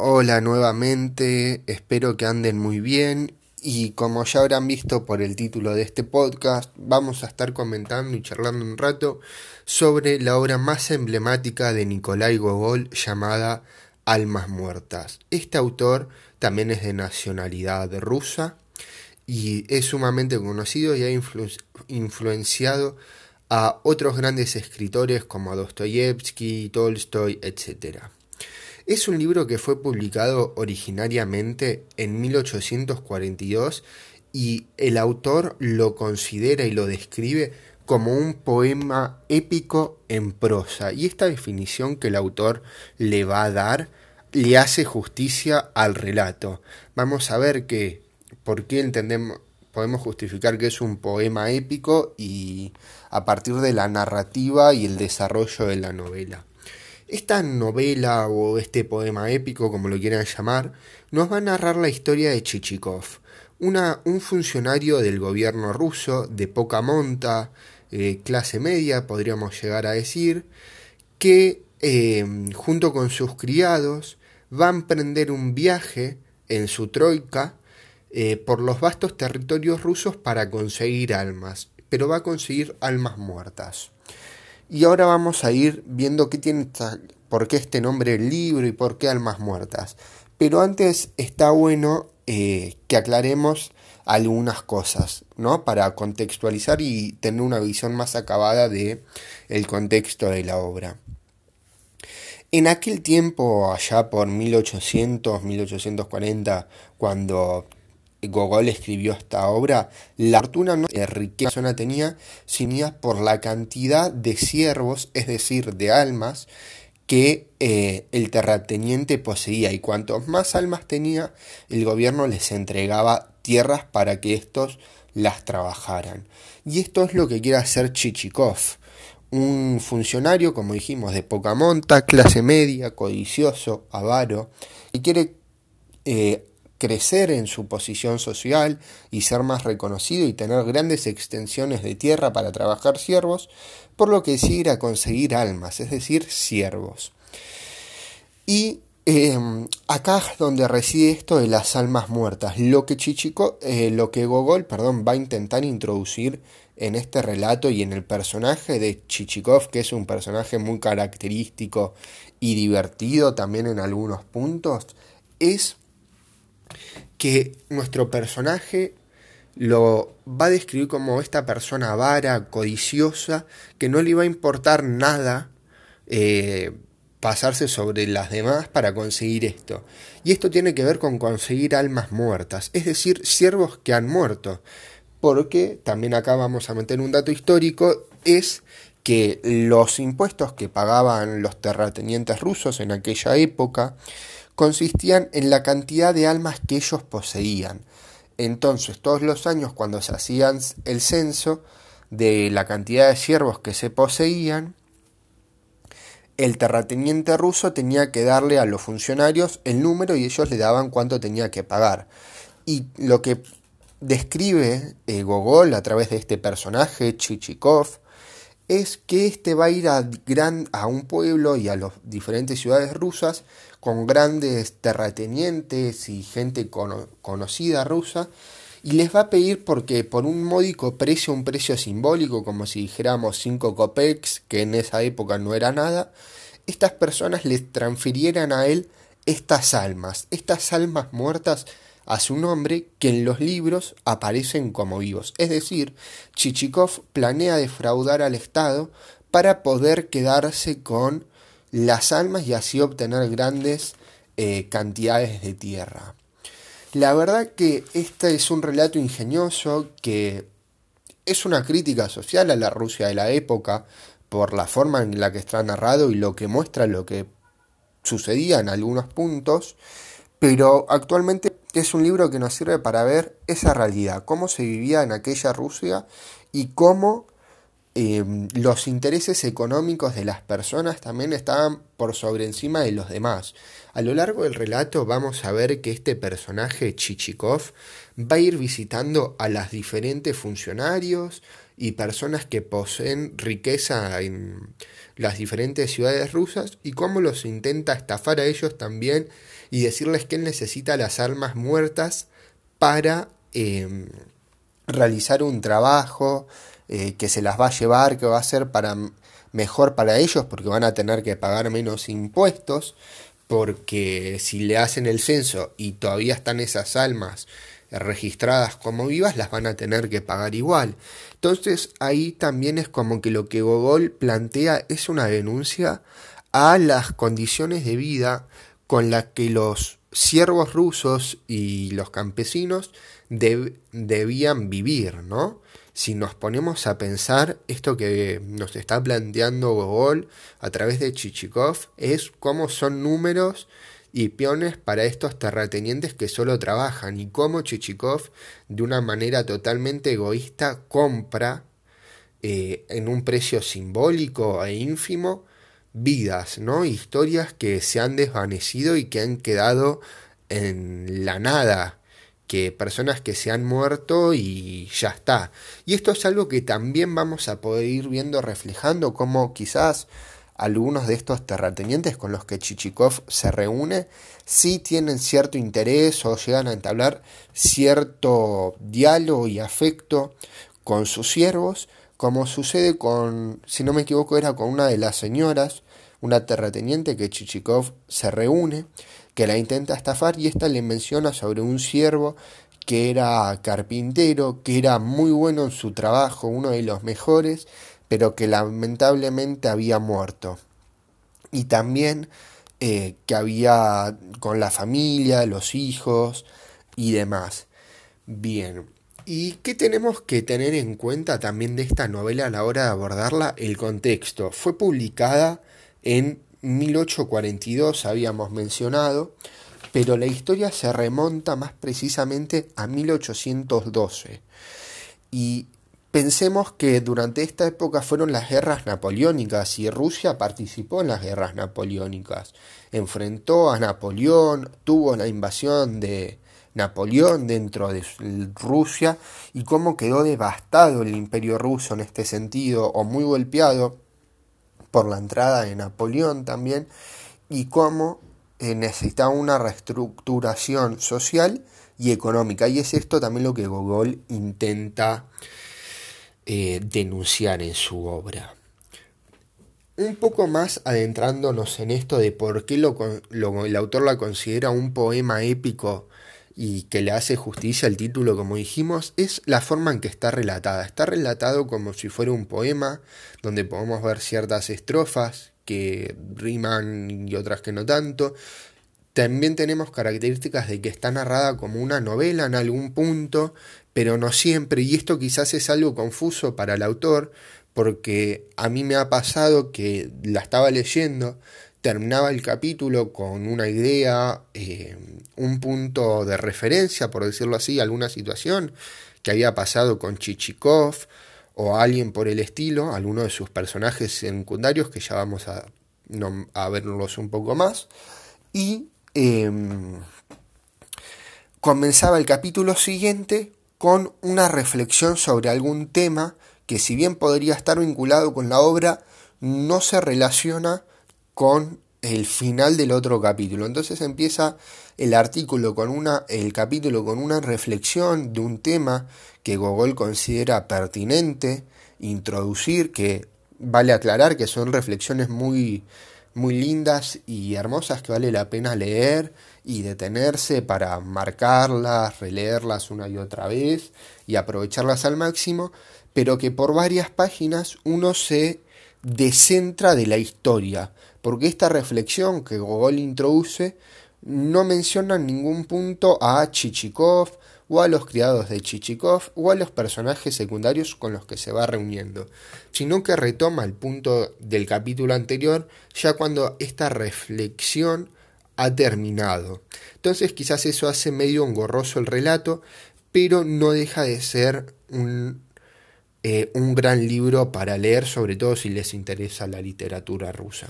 Hola nuevamente, espero que anden muy bien y como ya habrán visto por el título de este podcast, vamos a estar comentando y charlando un rato sobre la obra más emblemática de Nikolai Gogol llamada Almas Muertas. Este autor también es de nacionalidad rusa y es sumamente conocido y ha influenciado a otros grandes escritores como Dostoyevsky, Tolstoy, etc. Es un libro que fue publicado originariamente en 1842 y el autor lo considera y lo describe como un poema épico en prosa. Y esta definición que el autor le va a dar le hace justicia al relato. Vamos a ver que por qué entendemos podemos justificar que es un poema épico y a partir de la narrativa y el desarrollo de la novela. Esta novela o este poema épico, como lo quieran llamar, nos va a narrar la historia de Chichikov, un funcionario del gobierno ruso de poca monta, eh, clase media, podríamos llegar a decir, que eh, junto con sus criados va a emprender un viaje en su troika eh, por los vastos territorios rusos para conseguir almas, pero va a conseguir almas muertas. Y ahora vamos a ir viendo qué tiene por qué este nombre del libro y por qué almas muertas. Pero antes está bueno eh, que aclaremos algunas cosas, ¿no? Para contextualizar y tener una visión más acabada de el contexto de la obra. En aquel tiempo, allá por 1800, 1840, cuando Gogol escribió esta obra, la fortuna no de riqueza tenía, sino por la cantidad de siervos, es decir, de almas, que eh, el terrateniente poseía. Y cuantos más almas tenía, el gobierno les entregaba tierras para que estos las trabajaran. Y esto es lo que quiere hacer Chichikov, un funcionario, como dijimos, de poca monta, clase media, codicioso, avaro, y quiere eh, crecer en su posición social y ser más reconocido y tener grandes extensiones de tierra para trabajar siervos, por lo que decide ir a conseguir almas, es decir, siervos. Y em, acá es donde reside esto de las almas muertas, lo que Chichico, eh, lo que Gogol, perdón, va a intentar introducir en este relato y en el personaje de Chichikov, que es un personaje muy característico y divertido también en algunos puntos, es que nuestro personaje lo va a describir como esta persona vara, codiciosa, que no le va a importar nada eh, pasarse sobre las demás para conseguir esto. Y esto tiene que ver con conseguir almas muertas, es decir, siervos que han muerto. Porque también acá vamos a meter un dato histórico, es que los impuestos que pagaban los terratenientes rusos en aquella época consistían en la cantidad de almas que ellos poseían. Entonces, todos los años cuando se hacían el censo de la cantidad de siervos que se poseían, el terrateniente ruso tenía que darle a los funcionarios el número y ellos le daban cuánto tenía que pagar. Y lo que describe eh, Gogol a través de este personaje, Chichikov, es que éste va a ir a, gran, a un pueblo y a las diferentes ciudades rusas con grandes terratenientes y gente conocida rusa y les va a pedir porque por un módico precio, un precio simbólico, como si dijéramos 5 copex, que en esa época no era nada, estas personas les transfirieran a él estas almas, estas almas muertas a su nombre que en los libros aparecen como vivos. Es decir, Chichikov planea defraudar al Estado para poder quedarse con las almas y así obtener grandes eh, cantidades de tierra. La verdad que este es un relato ingenioso que es una crítica social a la Rusia de la época por la forma en la que está narrado y lo que muestra lo que sucedía en algunos puntos, pero actualmente es un libro que nos sirve para ver esa realidad, cómo se vivía en aquella Rusia y cómo em, los intereses económicos de las personas también estaban por sobre encima de los demás. A lo largo del relato vamos a ver que este personaje Chichikov va a ir visitando a las diferentes funcionarios y personas que poseen riqueza en las diferentes ciudades rusas y cómo los intenta estafar a ellos también y decirles que él necesita las almas muertas para em, realizar un trabajo eh, que se las va a llevar, que va a ser para mejor para ellos porque van a tener que pagar menos impuestos, porque si le hacen el censo y todavía están esas almas registradas como vivas, las van a tener que pagar igual. Entonces ahí también es como que lo que Gogol plantea es una denuncia a las condiciones de vida con las que los siervos rusos y los campesinos debían vivir, ¿no? Si nos ponemos a pensar, esto que nos está planteando Gogol a través de Chichikov es cómo son números y peones para estos terratenientes que solo trabajan y cómo Chichikov de una manera totalmente egoísta compra eh, en un precio simbólico e ínfimo vidas, ¿no? Historias que se han desvanecido y que han quedado en la nada, que personas que se han muerto y ya está. Y esto es algo que también vamos a poder ir viendo reflejando como quizás algunos de estos terratenientes con los que Chichikov se reúne sí tienen cierto interés o llegan a entablar cierto diálogo y afecto con sus siervos, como sucede con, si no me equivoco, era con una de las señoras, una terrateniente que Chichikov se reúne, que la intenta estafar y ésta le menciona sobre un siervo que era carpintero, que era muy bueno en su trabajo, uno de los mejores, pero que lamentablemente había muerto. Y también eh, que había con la familia, los hijos y demás. Bien. ¿Y qué tenemos que tener en cuenta también de esta novela a la hora de abordarla? El contexto. Fue publicada en 1842, habíamos mencionado, pero la historia se remonta más precisamente a 1812. Y Pensemos que durante esta época fueron las guerras napoleónicas y Rusia participó en las guerras napoleónicas. Enfrentó a Napoleón, tuvo la invasión de Napoleón dentro de Rusia y cómo quedó devastado el imperio ruso en este sentido o muy golpeado por la entrada de Napoleón también y cómo eh, necesitaba una reestructuración social y económica. Y es esto también lo que Gogol intenta eh, denunciar en su obra. Un poco más adentrándonos en esto de por qué lo, el autor la considera un poema épico y que le hace justicia al título, como dijimos, es la forma en que está relatada. Está relatado como si fuera un poema, donde podemos ver ciertas estrofas que riman y otras que no tanto. También tenemos características de que está narrada como una novela en algún punto, pero no siempre, y esto quizás es algo confuso para el autor, porque a mí me ha pasado que la estaba leyendo, terminaba el capítulo con una idea, eh, un punto de referencia, por decirlo así, alguna situación que había pasado con Chichikov o alguien por el estilo, alguno de sus personajes secundarios, que ya vamos a, a verlos un poco más, y em, comenzaba el capítulo siguiente con una reflexión sobre algún tema que si bien podría estar vinculado con la obra, no se relaciona con el final del otro capítulo. Entonces empieza el artículo con una, el capítulo con una reflexión de un tema que Gogol considera pertinente introducir, que vale aclarar que son reflexiones muy, muy lindas y hermosas que vale la pena leer y detenerse para marcarlas, releerlas una y otra vez y aprovecharlas al máximo, pero que por varias páginas uno se descentra de la historia, porque esta reflexión que Gogol introduce no menciona en ningún punto a Chichikov o a los criados de Chichikov o a los personajes secundarios con los que se va reuniendo, sino que retoma el punto del capítulo anterior ya cuando esta reflexión ha terminado. Entonces quizás eso hace medio engorroso el relato, pero no deja de ser un, eh, un gran libro para leer, sobre todo si les interesa la literatura rusa.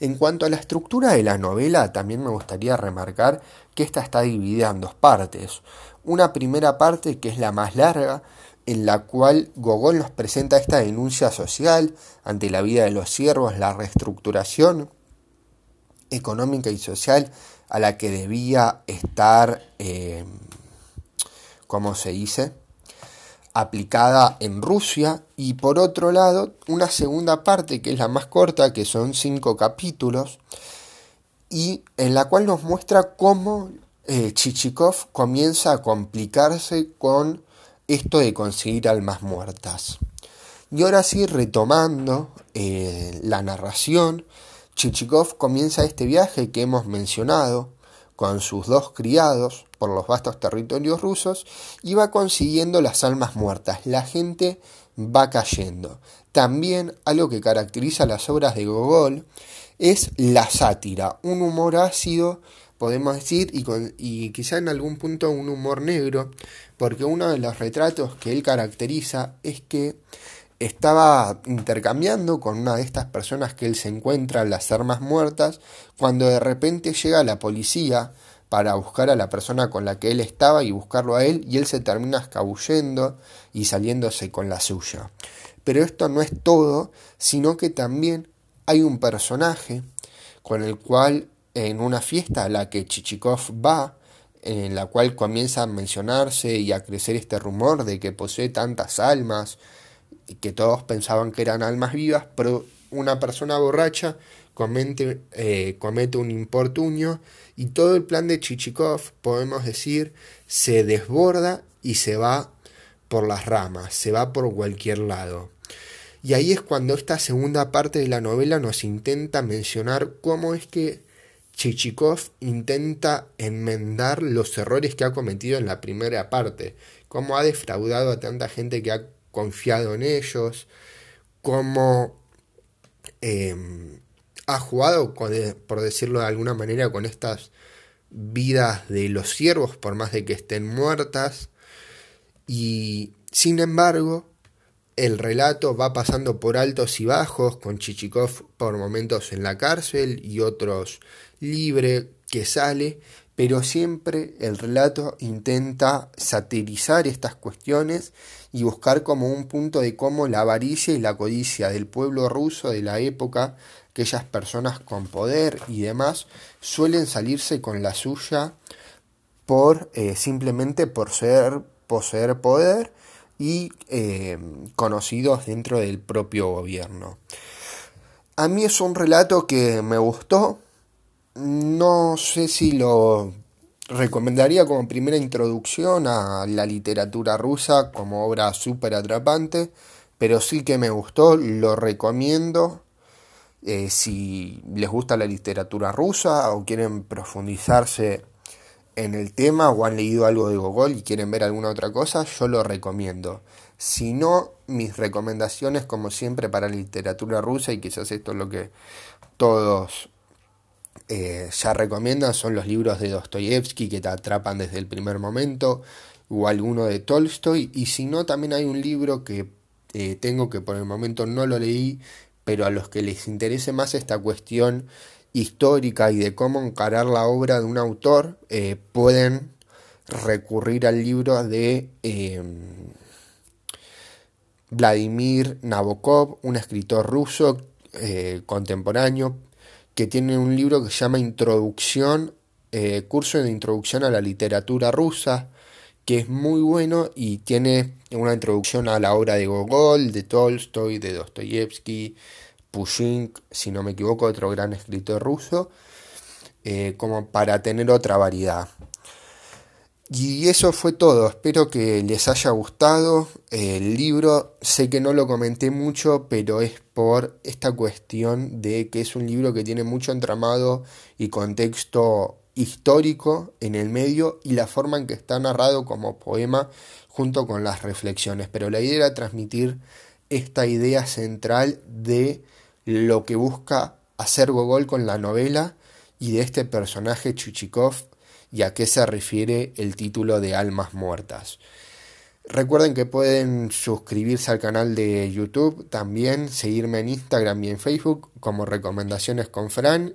En cuanto a la estructura de la novela, también me gustaría remarcar que esta está dividida en dos partes. Una primera parte que es la más larga, en la cual Gogol nos presenta esta denuncia social ante la vida de los siervos, la reestructuración económica y social a la que debía estar, eh, ¿cómo se dice?, aplicada en Rusia y por otro lado una segunda parte que es la más corta, que son cinco capítulos, y en la cual nos muestra cómo eh, Chichikov comienza a complicarse con esto de conseguir almas muertas. Y ahora sí, retomando eh, la narración, Chichikov comienza este viaje que hemos mencionado con sus dos criados por los vastos territorios rusos y va consiguiendo las almas muertas. La gente va cayendo. También algo que caracteriza las obras de Gogol es la sátira, un humor ácido, podemos decir, y, y quizá en algún punto un humor negro, porque uno de los retratos que él caracteriza es que estaba intercambiando con una de estas personas que él se encuentra las armas muertas cuando de repente llega la policía para buscar a la persona con la que él estaba y buscarlo a él y él se termina escabullendo y saliéndose con la suya. Pero esto no es todo, sino que también hay un personaje con el cual en una fiesta a la que Chichikov va, en la cual comienza a mencionarse y a crecer este rumor de que posee tantas almas, que todos pensaban que eran almas vivas, pero una persona borracha comete, eh, comete un importunio y todo el plan de Chichikov, podemos decir, se desborda y se va por las ramas, se va por cualquier lado. Y ahí es cuando esta segunda parte de la novela nos intenta mencionar cómo es que Chichikov intenta enmendar los errores que ha cometido en la primera parte, cómo ha defraudado a tanta gente que ha confiado en ellos, cómo em, ha jugado, por decirlo de alguna manera, con estas vidas de los siervos, por más de que estén muertas. Y sin embargo, el relato va pasando por altos y bajos, con Chichikov por momentos en la cárcel y otros libre que sale, pero siempre el relato intenta satirizar estas cuestiones y buscar como un punto de cómo la avaricia y la codicia del pueblo ruso de la época, aquellas personas con poder y demás, suelen salirse con la suya por eh, simplemente por ser poseer poder y eh, conocidos dentro del propio gobierno. A mí es un relato que me gustó, no sé si lo recomendaría como primera introducción a la literatura rusa como obra súper atrapante, pero sí que me gustó, lo recomiendo. Eh, si les gusta la literatura rusa o quieren profundizarse en el tema o han leído algo de Gogol y quieren ver alguna otra cosa, yo lo recomiendo. Si no, mis recomendaciones como siempre para la literatura rusa, y quizás esto es lo que todos eh, ya recomiendan son los libros de Dostoyevsky que te atrapan desde el primer momento o alguno de Tolstoy y si no también hay un libro que eh, tengo que por el momento no lo leí pero a los que les interese más esta cuestión histórica y de cómo encarar la obra de un autor eh, pueden recurrir al libro de Vladimir Nabokov, un escritor ruso contemporáneo que tiene un libro que se llama Introducción, eh, curso de introducción a la literatura rusa, que es muy bueno y tiene una introducción a la obra de Gogol, de Tolstoy, de Dostoyevsky, Pushkin, si no me equivoco, otro gran escritor ruso, eh, como para tener otra variedad. Y eso fue todo, espero que les haya gustado el libro, sé que no lo comenté mucho, pero es por esta cuestión de que es un libro que tiene mucho entramado y contexto histórico en el medio y la forma en que está narrado como poema junto con las reflexiones, pero la idea era transmitir esta idea central de lo que busca hacer Gogol con la novela y de este personaje Chuchikov y a qué se refiere el título de Almas Muertas. Recuerden que pueden suscribirse al canal de YouTube, también seguirme en Instagram y en Facebook como recomendaciones con Fran